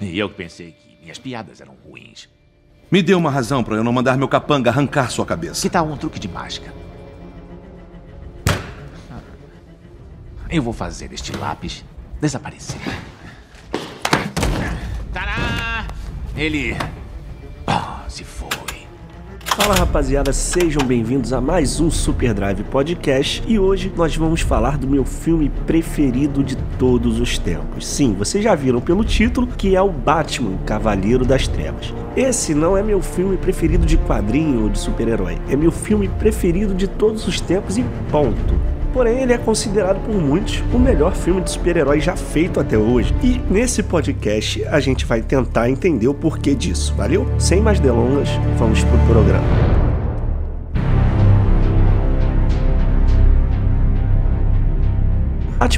E eu que pensei que minhas piadas eram ruins. Me dê uma razão para eu não mandar meu capanga arrancar sua cabeça. Que tal um truque de mágica? Eu vou fazer este lápis desaparecer. Tará! Ele. Fala rapaziada, sejam bem-vindos a mais um Super Drive Podcast e hoje nós vamos falar do meu filme preferido de todos os tempos. Sim, vocês já viram pelo título que é o Batman Cavaleiro das Trevas. Esse não é meu filme preferido de quadrinho ou de super-herói, é meu filme preferido de todos os tempos e ponto. Porém, ele é considerado por muitos o melhor filme de super-herói já feito até hoje. E nesse podcast a gente vai tentar entender o porquê disso, valeu? Sem mais delongas, vamos pro programa.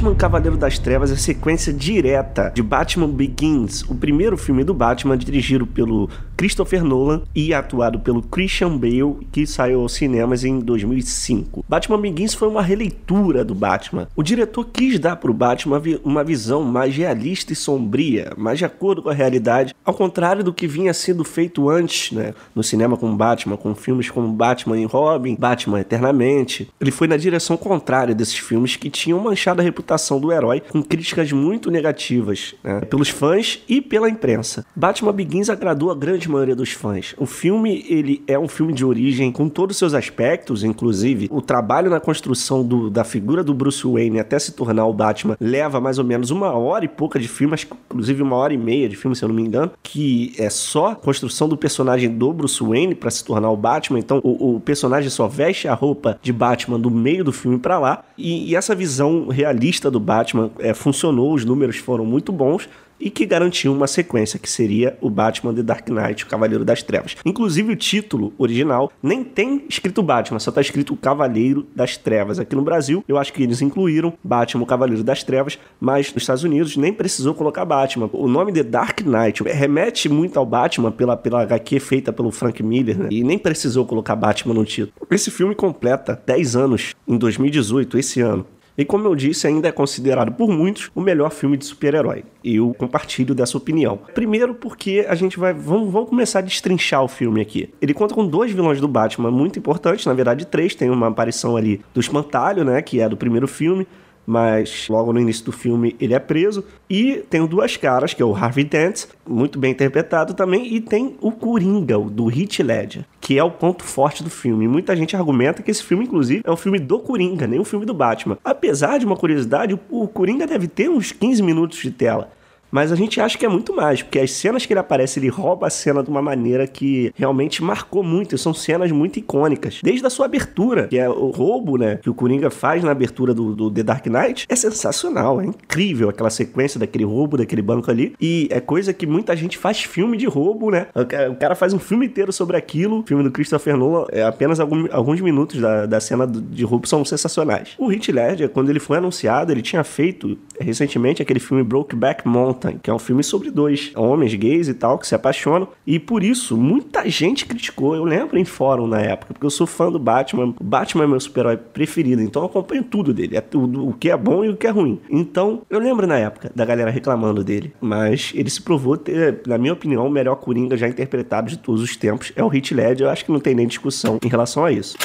Batman Cavaleiro das Trevas é sequência direta de Batman Begins, o primeiro filme do Batman dirigido pelo Christopher Nolan e atuado pelo Christian Bale, que saiu aos cinemas em 2005. Batman Begins foi uma releitura do Batman. O diretor quis dar para o Batman uma visão mais realista e sombria, mais de acordo com a realidade, ao contrário do que vinha sendo feito antes, né, no cinema com Batman, com filmes como Batman e Robin, Batman Eternamente. Ele foi na direção contrária desses filmes que tinham manchado a reputação do herói com críticas muito negativas né, pelos fãs e pela imprensa. Batman Begins agradou a grande maioria dos fãs. O filme ele é um filme de origem com todos os seus aspectos, inclusive o trabalho na construção do, da figura do Bruce Wayne até se tornar o Batman leva mais ou menos uma hora e pouca de filme, acho que inclusive uma hora e meia de filme, se eu não me engano, que é só construção do personagem do Bruce Wayne para se tornar o Batman. Então o, o, personagem só veste a roupa de Batman do meio do filme para lá e, e essa visão realista lista do Batman é, funcionou, os números foram muito bons e que garantiu uma sequência que seria o Batman The Dark Knight, o Cavaleiro das Trevas. Inclusive o título original nem tem escrito Batman, só está escrito Cavaleiro das Trevas. Aqui no Brasil, eu acho que eles incluíram Batman, o Cavaleiro das Trevas, mas nos Estados Unidos nem precisou colocar Batman. O nome The Dark Knight remete muito ao Batman pela, pela HQ feita pelo Frank Miller, né? E nem precisou colocar Batman no título. Esse filme completa 10 anos em 2018, esse ano. E como eu disse, ainda é considerado por muitos o melhor filme de super-herói. Eu compartilho dessa opinião. Primeiro porque a gente vai. Vamos, vamos começar a destrinchar o filme aqui. Ele conta com dois vilões do Batman muito importantes, na verdade, três. Tem uma aparição ali do Espantalho, né? Que é do primeiro filme mas logo no início do filme ele é preso. E tem Duas Caras, que é o Harvey Dent, muito bem interpretado também, e tem o Coringa, o do Heath Ledger, que é o ponto forte do filme. Muita gente argumenta que esse filme, inclusive, é um filme do Coringa, nem um filme do Batman. Apesar de uma curiosidade, o Coringa deve ter uns 15 minutos de tela. Mas a gente acha que é muito mais, porque as cenas que ele aparece, ele rouba a cena de uma maneira que realmente marcou muito. São cenas muito icônicas. Desde a sua abertura, que é o roubo, né? Que o Coringa faz na abertura do, do The Dark Knight. É sensacional, é incrível aquela sequência daquele roubo, daquele banco ali. E é coisa que muita gente faz filme de roubo, né? O cara faz um filme inteiro sobre aquilo. O filme do Christopher Nolan, é apenas algum, alguns minutos da, da cena de roubo são sensacionais. O Heath Ledger, quando ele foi anunciado, ele tinha feito recentemente aquele filme Brokeback Mountain que é um filme sobre dois homens gays e tal que se apaixonam. E por isso, muita gente criticou. Eu lembro em fórum na época, porque eu sou fã do Batman. O Batman é meu super-herói preferido, então eu acompanho tudo dele. É tudo, o que é bom e o que é ruim. Então, eu lembro na época da galera reclamando dele. Mas ele se provou ter, na minha opinião, o melhor Coringa já interpretado de todos os tempos. É o Heath Ledger. Eu acho que não tem nem discussão em relação a isso.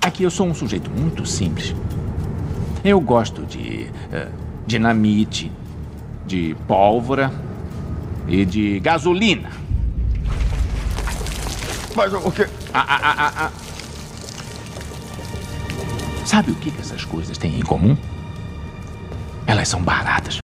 Aqui eu sou um sujeito muito simples. Eu gosto de uh, dinamite, de pólvora e de gasolina. Mas o que? Ah, ah, ah, ah, Sabe o que essas coisas têm em comum? Elas são baratas.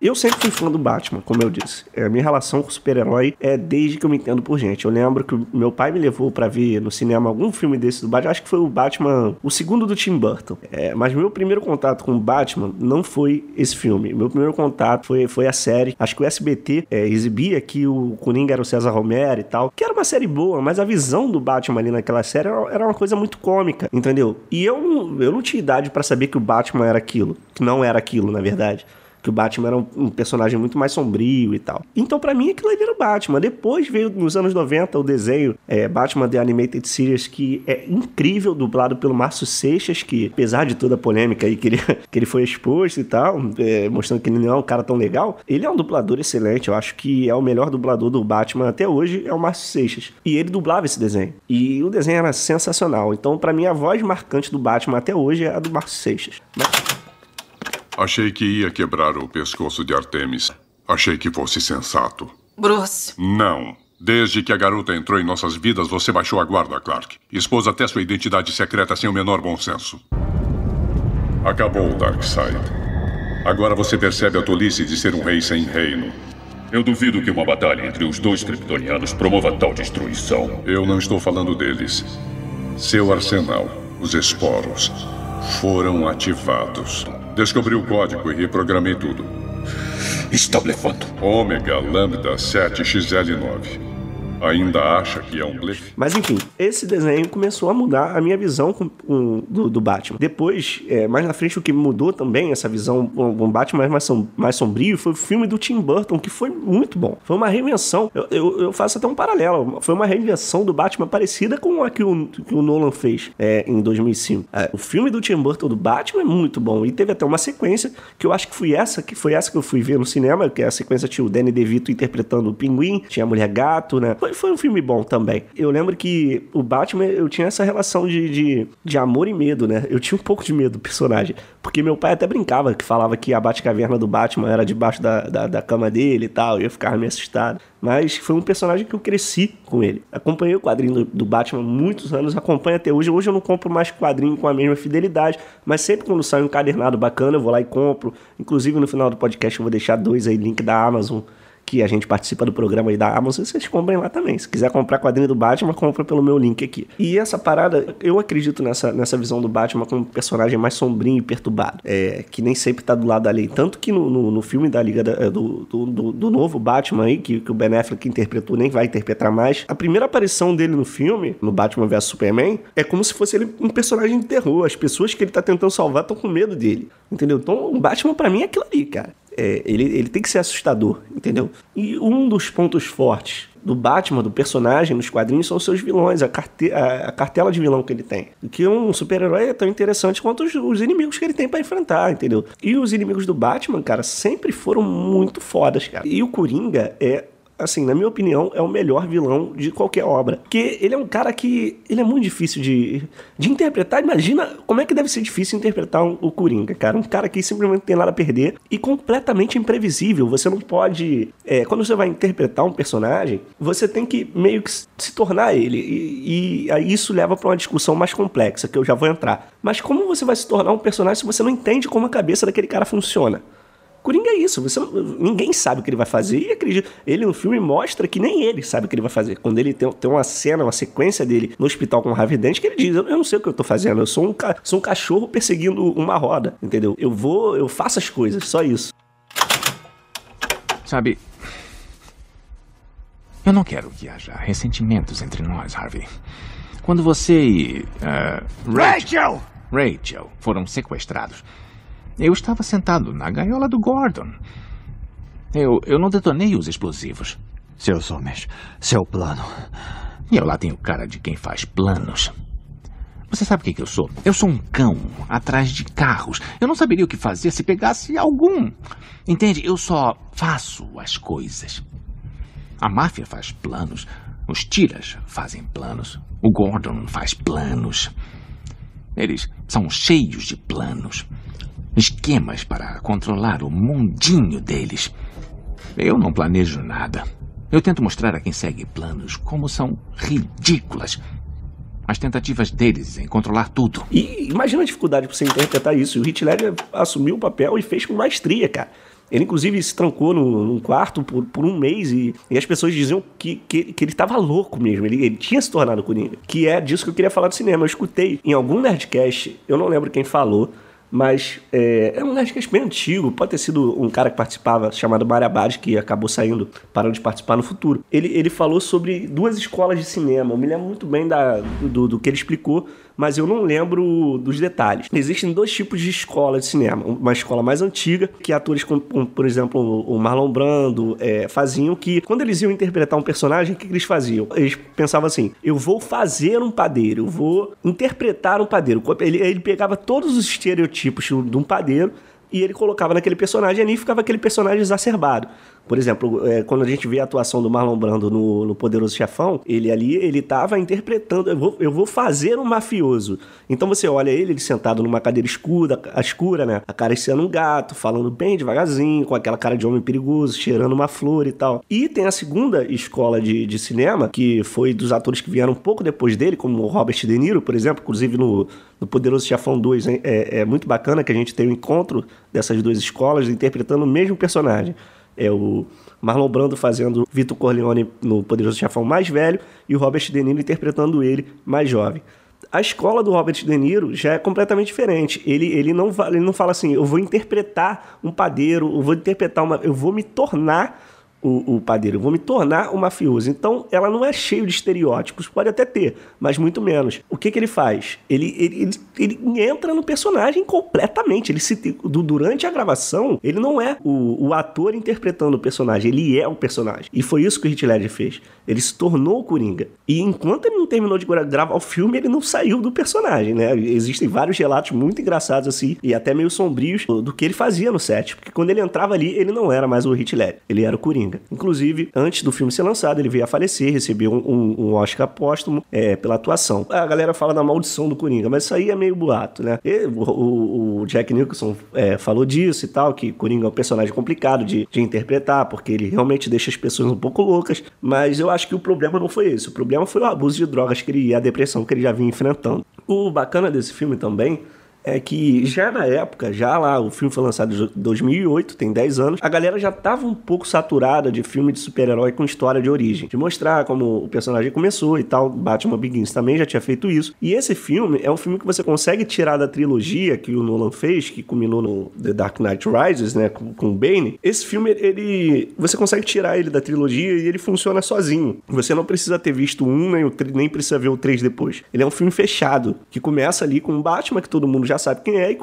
Eu sempre fui fã do Batman, como eu disse. É, minha relação com super-herói é desde que eu me entendo por gente. Eu lembro que meu pai me levou para ver no cinema algum filme desse do Batman. Acho que foi o Batman, o segundo do Tim Burton. É, mas meu primeiro contato com o Batman não foi esse filme. Meu primeiro contato foi, foi a série. Acho que o SBT é, exibia que o Coringa era o César Romero e tal. Que era uma série boa, mas a visão do Batman ali naquela série era uma coisa muito cômica, entendeu? E eu, eu não tinha idade para saber que o Batman era aquilo. Que não era aquilo, na verdade. Que o Batman era um, personagem muito mais sombrio e tal. Então, para mim, aquilo ali era o Batman. Depois veio, nos anos 90, o desenho é, Batman The Animated Series, que é incrível, dublado pelo Márcio Seixas, que, apesar de toda a polêmica aí que ele, que ele foi exposto e tal, é, mostrando que ele não é um cara tão legal, ele é um dublador excelente. Eu acho que é o melhor dublador do Batman até hoje, é o Márcio Seixas. E ele dublava esse desenho. E o desenho era sensacional. Então, para mim, a voz marcante do Batman até hoje é a do Márcio Seixas. Mas... Achei que ia quebrar o pescoço de Artemis. Achei que fosse sensato. Bruce. Não. Desde que a garota entrou em nossas vidas, você baixou a guarda, Clark. Expôs até sua identidade secreta sem o menor bom senso. Acabou o Darkseid. Agora você percebe a tolice de ser um rei sem reino. Eu duvido que uma batalha entre os dois kryptonianos promova tal destruição. Eu não estou falando deles. Seu arsenal, os esporos, foram ativados. Descobri o código e reprogramei tudo. Está blefando. Ômega Lambda 7XL9. Ainda acha que é um blefe? Mas enfim, esse desenho começou a mudar a minha visão com, com, do, do, Batman. Depois, é, mais na frente, o que mudou também essa visão um Batman mais, som, mais sombrio foi o filme do Tim Burton, que foi muito bom. Foi uma reinvenção. Eu, eu, eu, faço até um paralelo. Foi uma reinvenção do Batman parecida com a que o, que o Nolan fez é, em 2005. É, o filme do Tim Burton do Batman é muito bom. E teve até uma sequência que eu acho que foi essa, que foi essa que eu fui ver no cinema, que é a sequência tinha o Danny DeVito interpretando o Pinguim, tinha a Mulher Gato, né? Foi foi, foi um filme bom também. Eu lembro que o Batman, eu tinha essa relação de, de, de amor e medo, né? Eu tinha um pouco de medo do personagem. Porque meu pai até brincava, que falava que a Batcaverna do Batman era debaixo da, da, da cama dele e tal. E eu ficava meio assustado. Mas foi um personagem que eu cresci com ele. Acompanhei o quadrinho do, do Batman muitos anos, acompanho até hoje. Hoje eu não compro mais quadrinho com a mesma fidelidade, mas sempre quando sai um cadernado bacana, eu vou lá e compro. Inclusive no final do podcast eu vou deixar dois aí, link da Amazon que a gente participa do programa aí da Amazon, vocês comprem lá também. Se quiser comprar quadrinho do Batman, compra pelo meu link aqui. E essa parada, eu acredito nessa, nessa visão do Batman como personagem mais sombrio e perturbado, é, que nem sempre tá do lado da lei. Tanto que no, no, no filme da Liga da, é, do, do, do, do, novo Batman aí, que, que o Ben Affleck interpretou, nem vai interpretar mais, a primeira aparição dele no filme, no Batman vs Superman, é como se fosse ele um personagem de terror. As pessoas que ele tá tentando salvar estão com medo dele. Entendeu? Então, o Batman para mim é aquilo ali, cara é, ele, ele tem que ser assustador, entendeu? E um dos pontos fortes do Batman, do personagem nos quadrinhos, são os seus vilões, a, carte a, a cartela de vilão que ele tem. Que um super-herói é tão interessante quanto os, os inimigos que ele tem para enfrentar, entendeu? E os inimigos do Batman, cara, sempre foram muito fodas, cara. E o Coringa é assim, na minha opinião, é o melhor vilão de qualquer obra. Porque ele é um cara que. Ele é muito difícil de, de interpretar. Imagina como é que deve ser difícil interpretar um, o Coringa, cara. Um cara que simplesmente tem nada a perder e completamente imprevisível. Você não pode. É, quando você vai interpretar um personagem, você tem que meio que se tornar ele. E, e aí isso leva para uma discussão mais complexa, que eu já vou entrar. Mas como você vai se tornar um personagem se você não entende como a cabeça daquele cara funciona? Coringa é isso, você, ninguém sabe o que ele vai fazer e acredita. Ele no filme mostra que nem ele sabe o que ele vai fazer. Quando ele tem, tem uma cena, uma sequência dele no hospital com o Harvey Dent, que ele diz: Eu não sei o que eu tô fazendo, eu sou um, sou um cachorro perseguindo uma roda, entendeu? Eu vou, eu faço as coisas, só isso. Sabe, eu não quero que haja ressentimentos entre nós, Harvey. Quando você e. Uh, Rachel! Rachel foram sequestrados. Eu estava sentado na gaiola do Gordon. Eu, eu não detonei os explosivos. Seus homens, seu plano. E eu lá tenho cara de quem faz planos. Você sabe o que, que eu sou? Eu sou um cão atrás de carros. Eu não saberia o que fazer se pegasse algum. Entende? Eu só faço as coisas. A máfia faz planos. Os tiras fazem planos. O Gordon faz planos. Eles são cheios de planos esquemas para controlar o mundinho deles. Eu não planejo nada. Eu tento mostrar a quem segue planos como são ridículas as tentativas deles em controlar tudo. E imagina a dificuldade para você interpretar isso. O Ledger assumiu o papel e fez com maestria, cara. Ele, inclusive, se trancou num, num quarto por, por, um mês e, e, as pessoas diziam que, que, que ele estava louco mesmo. Ele, ele, tinha se tornado Coringa. Que é disso que eu queria falar do cinema. Eu escutei em algum Nerdcast, eu não lembro quem falou, mas é, é um Nerdcast bem antigo, pode ter sido um cara que participava, chamado Mário Abad, que acabou saindo, parando de participar no futuro. Ele, ele falou sobre duas escolas de cinema, eu me lembro muito bem da, do, do que ele explicou, mas eu não lembro dos detalhes. Existem dois tipos de escola de cinema. Uma escola mais antiga, que atores como, por exemplo, o Marlon Brando é, faziam, que quando eles iam interpretar um personagem, o que, eles faziam? Eles pensavam assim, eu vou fazer um padeiro, eu vou interpretar um padeiro. Ele, ele pegava todos os estereotipos de um padeiro e ele colocava naquele personagem ali ficava aquele personagem exacerbado. Por exemplo, é, quando a gente vê a atuação do Marlon Brando no, no Poderoso Chefão, ele ali, ele estava interpretando, eu vou, eu vou fazer um mafioso. Então você olha ele, ele sentado numa cadeira escura, escura, né? Acariciando um gato, falando bem devagarzinho, com aquela cara de homem perigoso, cheirando uma flor e tal. E tem a segunda escola de, de cinema, que foi dos atores que vieram um pouco depois dele, como o Robert De Niro, por exemplo, inclusive no, no Poderoso Chefão 2, é, é muito bacana que a gente tem o um encontro dessas duas escolas interpretando o mesmo personagem. É o Marlon Brando fazendo Vitor Corleone no Poderoso Chefão mais velho e o Robert De Niro interpretando ele mais jovem. A escola do Robert De Niro já é completamente diferente. Ele, ele, não, ele não fala assim, eu vou interpretar um padeiro, eu vou interpretar uma. Eu vou me tornar o, o padeiro, eu vou me tornar um mafioso. Então, ela não é cheio de estereótipos, pode até ter, mas muito menos. O que, que ele faz? Ele, ele, ele, ele entra no personagem completamente. Ele se, do, durante a gravação, ele não é o, o ator interpretando o personagem, ele é o personagem. E foi isso que o Heath Ledger fez. Ele se tornou o Coringa. E enquanto ele não terminou de gravar o filme, ele não saiu do personagem, né? Existem vários relatos muito engraçados assim, e até meio sombrios, do que ele fazia no set. Porque quando ele entrava ali, ele não era mais o Heath Ledger, ele era o Coringa. Coringa. Inclusive, antes do filme ser lançado, ele veio a falecer, recebeu um, um, Oscar póstumo é, pela atuação. A galera fala da maldição do Coringa, mas isso aí é meio boato, né? E, o, o, Jack Nicholson é, falou disso e tal, que Coringa é um personagem complicado de, de interpretar, porque ele realmente deixa as pessoas um pouco loucas, mas eu acho que o problema não foi esse. O problema foi o abuso de drogas que ele e a depressão que ele já vinha enfrentando. O bacana desse filme também é que já na época, já lá, o filme foi lançado em 2008, tem 10 anos, a galera já tava um pouco saturada de filme de super-herói com história de origem, de mostrar como o personagem começou e tal. Batman Begins também já tinha feito isso. E esse filme é um filme que você consegue tirar da trilogia que o Nolan fez, que culminou no The Dark Knight Rises, né, com, com o Bane. Esse filme, ele, você consegue tirar ele da trilogia e ele funciona sozinho. Você não precisa ter visto um, nem, o, nem precisa ver o três depois. Ele é um filme fechado, que começa ali com o Batman, que todo mundo já sabe quem é, e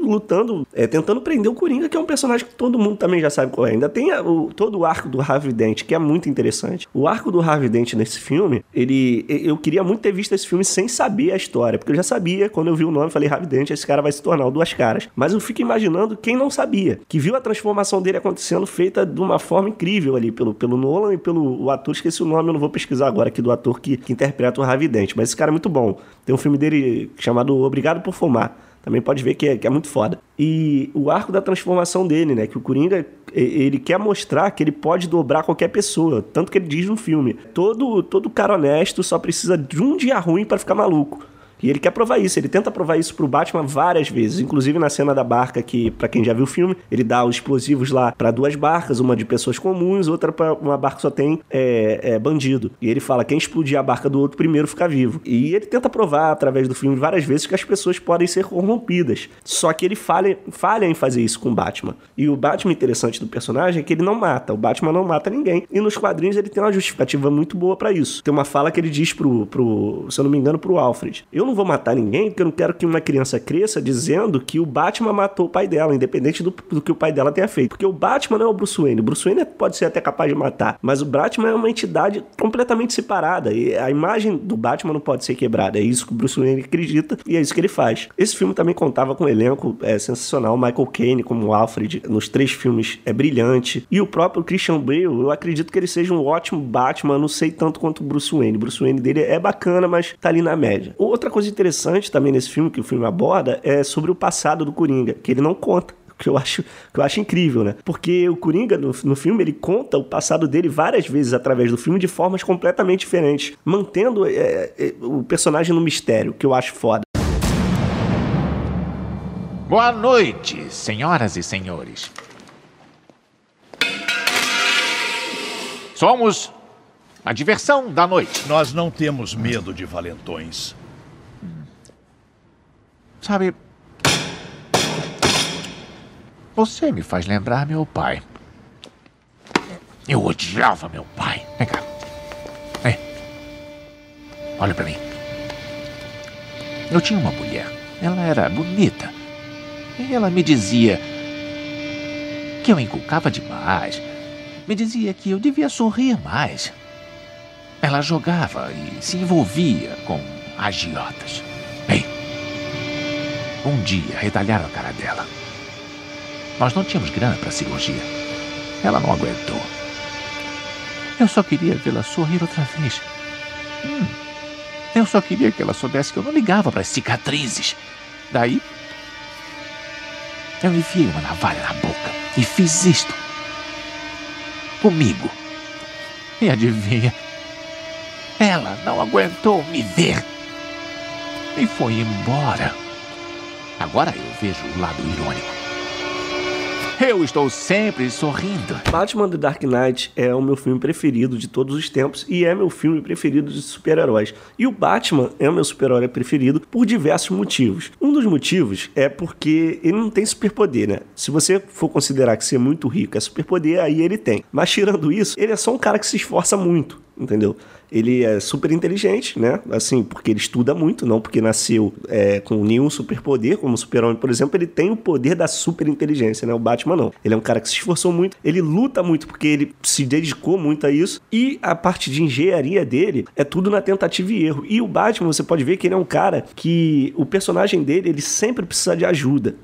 lutando, é, tentando prender o Coringa, que é um personagem que todo mundo também já sabe qual é. Ainda tem o, todo o arco do Harvey Dent, que é muito interessante. O arco do Harvey Dent nesse filme, ele. Eu queria muito ter visto esse filme sem saber a história, porque eu já sabia, quando eu vi o nome, falei, Harvey Dent, esse cara vai se tornar o Duas Caras. Mas eu fico imaginando quem não sabia, que viu a transformação dele acontecendo feita de uma forma incrível ali, pelo, pelo Nolan e pelo o ator, esqueci o nome, eu não vou pesquisar agora aqui do ator que, que interpreta o Harvey Dent, mas esse cara é muito bom. Tem um filme dele chamado Obrigado por Fumar também pode ver que é, que é muito foda. E o arco da transformação dele, né? Que o Coringa, ele quer mostrar que ele pode dobrar qualquer pessoa. Tanto que ele diz no filme: todo, todo cara honesto só precisa de um dia ruim para ficar maluco. E ele quer provar isso, ele tenta provar isso pro Batman várias vezes, inclusive na cena da barca que, para quem já viu o filme, ele dá os explosivos lá para duas barcas, uma de pessoas comuns, outra para uma barca só tem é, é, bandido. E ele fala quem explodir a barca do outro primeiro fica vivo. E ele tenta provar através do filme várias vezes que as pessoas podem ser corrompidas. Só que ele falha, falha em fazer isso com o Batman. E o Batman interessante do personagem é que ele não mata, o Batman não mata ninguém. E nos quadrinhos ele tem uma justificativa muito boa para isso. Tem uma fala que ele diz pro, pro, se eu não me engano, pro Alfred. Eu não vou matar ninguém porque eu não quero que uma criança cresça dizendo que o Batman matou o pai dela, independente do, do que o pai dela tenha feito. Porque o Batman não é o Bruce Wayne. O Bruce Wayne pode ser até capaz de matar, mas o Batman é uma entidade completamente separada. E a imagem do Batman não pode ser quebrada. É isso que o Bruce Wayne acredita e é isso que ele faz. Esse filme também contava com um elenco é, sensacional. Michael Caine como Alfred nos três filmes é brilhante. E o próprio Christian Bale, eu acredito que ele seja um ótimo Batman, não sei tanto quanto o Bruce Wayne. O Bruce Wayne dele é bacana, mas tá ali na média. Outra coisa interessante também nesse filme, que o filme aborda, é sobre o passado do Coringa, que ele não conta que eu acho que eu acho incrível, né? Porque o Coringa no, no filme ele conta o passado dele várias vezes através do filme de formas completamente diferentes, mantendo é, é, o personagem no mistério, que eu acho foda. Boa noite, senhoras e senhores. Somos a diversão da noite. Nós não temos medo de valentões. Sabe, Você me faz lembrar meu pai. Eu odiava meu pai. Vem cá. Olha pra mim. Eu tinha uma mulher. Ela era bonita. E ela me dizia que eu inculcava demais. Me dizia que eu devia sorrir mais. Ela jogava e se envolvia com agiotas. Um dia retalharam a cara dela. Nós não tínhamos grana para cirurgia. Ela não aguentou. Eu só queria vê-la sorrir outra vez. Hum. Eu só queria que ela soubesse que eu não ligava para as cicatrizes. Daí, eu enfiei uma navalha na boca e fiz isto. Comigo. E adivinha? Ela não aguentou me ver. E foi embora. Agora eu vejo o lado irônico. Eu estou sempre sorrindo. Batman The Dark Knight é o meu filme preferido de todos os tempos e é meu filme preferido de super-heróis. E o Batman é o meu super-herói preferido por diversos motivos. Um dos motivos é porque ele não tem superpoder, né? Se você for considerar que ser muito rico é superpoder, aí ele tem. Mas tirando isso, ele é só um cara que se esforça muito entendeu? Ele é super inteligente, né? Assim, porque ele estuda muito, não porque nasceu é, com nenhum superpoder, como o Super-Homem, por exemplo, ele tem o poder da super inteligência, né? O Batman não. Ele é um cara que se esforçou muito, ele luta muito porque ele se dedicou muito a isso, e a parte de engenharia dele é tudo na tentativa e erro. E o Batman, você pode ver que ele é um cara que o personagem dele, ele sempre precisa de ajuda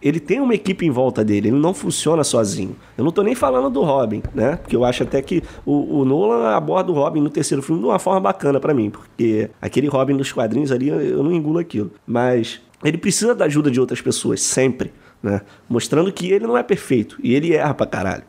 ele tem uma equipe em volta dele, ele não funciona sozinho. Eu não tô nem falando do Robin, né? Porque eu acho até que o, o Nolan aborda o Robin no terceiro filme de uma forma bacana para mim, porque aquele Robin dos quadrinhos ali, eu não engulo aquilo. Mas ele precisa da ajuda de outras pessoas, sempre, né? Mostrando que ele não é perfeito, e ele erra pra caralho.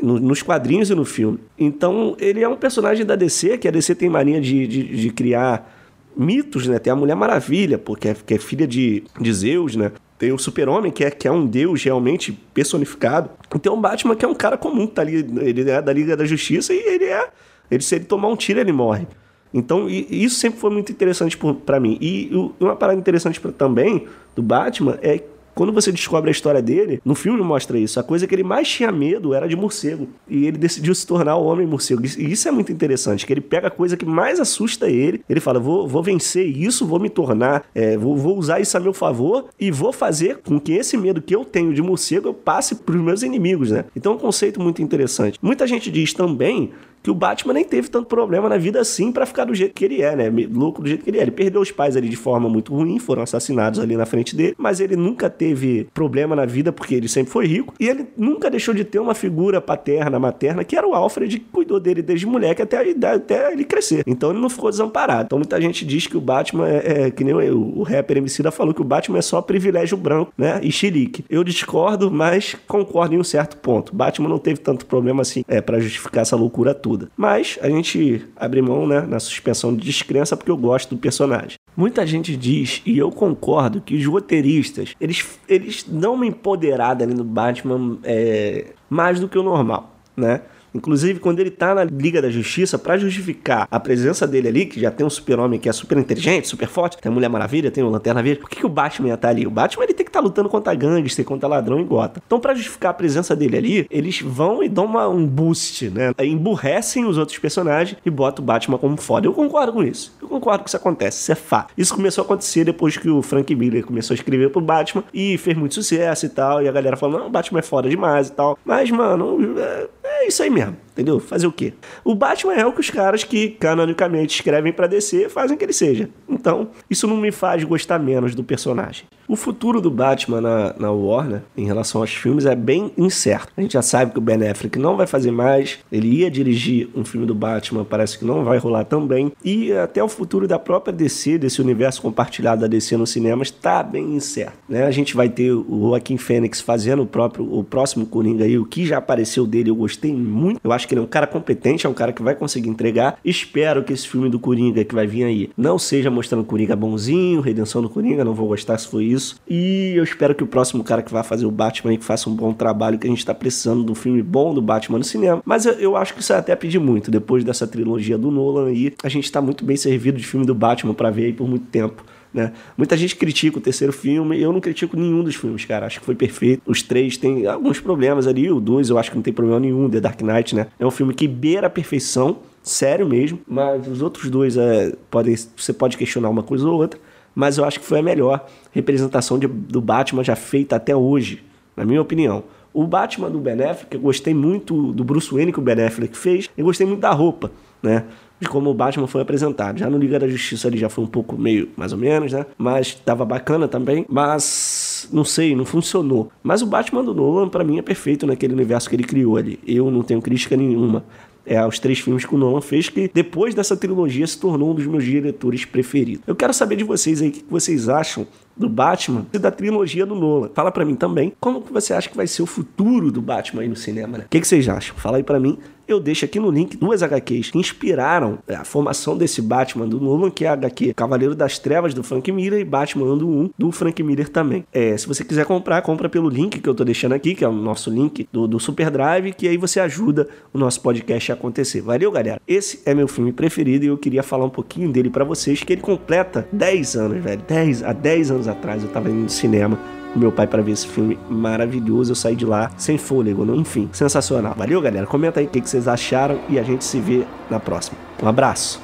nos quadrinhos e no filme. Então, ele é um personagem da DC, que a DC tem mania de, de, de criar mitos, né? Tem a Mulher Maravilha, porque é, que é filha de, de Zeus, né? Tem o Super-Homem, que é, que é um deus realmente personificado. E tem o Batman, que é um cara comum, tá ali, ele é da Liga da Justiça e ele é. Ele, se ele tomar um tiro, ele morre. Então, isso sempre foi muito interessante para mim. E uma parada interessante pra, também do Batman é quando você descobre a história dele, no filme mostra isso. A coisa que ele mais tinha medo era de morcego. E ele decidiu se tornar o homem morcego. E isso é muito interessante, que ele pega a coisa que mais assusta ele. Ele fala: vou, vou vencer isso, vou me tornar, é, vou, vou usar isso a meu favor e vou fazer com que esse medo que eu tenho de morcego eu passe para os meus inimigos, né? Então é um conceito muito interessante. Muita gente diz também que o Batman nem teve tanto problema na vida assim para ficar do jeito que ele é, né? Louco do jeito que ele é. Ele perdeu os pais ali de forma muito ruim, foram assassinados ali na frente dele, mas ele nunca teve problema na vida porque ele sempre foi rico e ele nunca deixou de ter uma figura paterna, materna, que era o Alfred, que cuidou dele desde moleque até, até ele crescer. Então ele não ficou desamparado. Então muita gente diz que o Batman é, é que nem o, rapper Emicida falou que o Batman é só privilégio branco, né? E xilique. Eu discordo, mas concordo em um certo ponto. Batman não teve tanto problema assim é, para justificar essa loucura toda. Mas a gente abre mão né, na suspensão de descrença porque eu gosto do personagem. Muita gente diz, e eu concordo, que os roteiristas, eles, eles dão uma empoderada ali no Batman é, mais do que o normal, né? Inclusive, quando ele tá na Liga da Justiça, para justificar a presença dele ali, que já tem um super-homem que é super inteligente, super forte, tem a Mulher Maravilha, tem o Lanterna Verde, por que, que o Batman ia estar tá ali? O Batman ele tem que estar tá lutando contra gangster, contra ladrão e gota. Então, para justificar a presença dele ali, eles vão e dão uma, um boost, né? Emburrecem os outros personagens e botam o Batman como foda. Eu concordo com isso. Eu concordo que isso acontece, isso é fato. Isso começou a acontecer depois que o Frank Miller começou a escrever pro Batman e fez muito sucesso e tal, e a galera falou, não, o Batman é foda demais e tal. Mas, mano, é, é isso aí mesmo, entendeu? Fazer o quê? O Batman é o que os caras que canonicamente escrevem para DC fazem que ele seja. Então, isso não me faz gostar menos do personagem. O futuro do Batman na, na Warner, em relação aos filmes, é bem incerto. A gente já sabe que o Ben Affleck não vai fazer mais, ele ia dirigir um filme do Batman, parece que não vai rolar também. E até o futuro da própria DC, desse universo compartilhado da DC no cinema, está bem incerto. Né? A gente vai ter o Joaquim Fênix fazendo o próprio o próximo Coringa aí, o que já apareceu dele, eu gostei muito. Eu acho que ele é um cara competente, é um cara que vai conseguir entregar. Espero que esse filme do Coringa que vai vir aí não seja mostrando Coringa bonzinho, redenção do Coringa, não vou gostar se isso isso. E eu espero que o próximo cara que vai fazer o Batman que faça um bom trabalho, que a gente tá precisando de um filme bom do Batman no cinema. Mas eu, eu acho que isso é até pedir muito. Depois dessa trilogia do Nolan aí, a gente tá muito bem servido de filme do Batman para ver aí por muito tempo. Né? Muita gente critica o terceiro filme, eu não critico nenhum dos filmes, cara. Acho que foi perfeito. Os três têm alguns problemas ali, o dois eu acho que não tem problema nenhum, The Dark Knight, né? É um filme que beira a perfeição, sério mesmo, mas os outros dois é, podem, você pode questionar uma coisa ou outra, mas eu acho que foi a melhor representação de, do Batman já feita até hoje, na minha opinião. O Batman do Ben Affleck, eu gostei muito do Bruce Wayne que o Ben Affleck fez, eu gostei muito da roupa, né? De como o Batman foi apresentado. Já no Liga da Justiça ele já foi um pouco meio, mais ou menos, né? Mas tava bacana também. Mas, não sei, não funcionou. Mas o Batman do Nolan, para mim, é perfeito naquele universo que ele criou ali. Eu não tenho crítica nenhuma é, aos três filmes que o Nolan fez, que depois dessa trilogia se tornou um dos meus diretores preferidos. Eu quero saber de vocês aí o que vocês acham do Batman e da trilogia do Nolan. Fala para mim também como que você acha que vai ser o futuro do Batman aí no cinema, né? O que, que vocês acham? Fala aí para mim eu deixo aqui no link duas HQs que inspiraram é, a formação desse Batman do Nolan, que é a HQ Cavaleiro das Trevas do Frank Miller e Batman Ano 1 do Frank Miller também. É, se você quiser comprar, compra pelo link que eu tô deixando aqui, que é o nosso link do, do Super Drive, que aí você ajuda o nosso podcast a acontecer. Valeu, galera? Esse é meu filme preferido e eu queria falar um pouquinho dele para vocês, que ele completa 10 anos, velho. 10, há 10 anos atrás eu tava indo no cinema com meu pai para ver esse filme maravilhoso. Eu saí de lá sem fôlego, enfim, sensacional. Valeu, galera. Comenta aí o que vocês acharam e a gente se vê na próxima. Um abraço.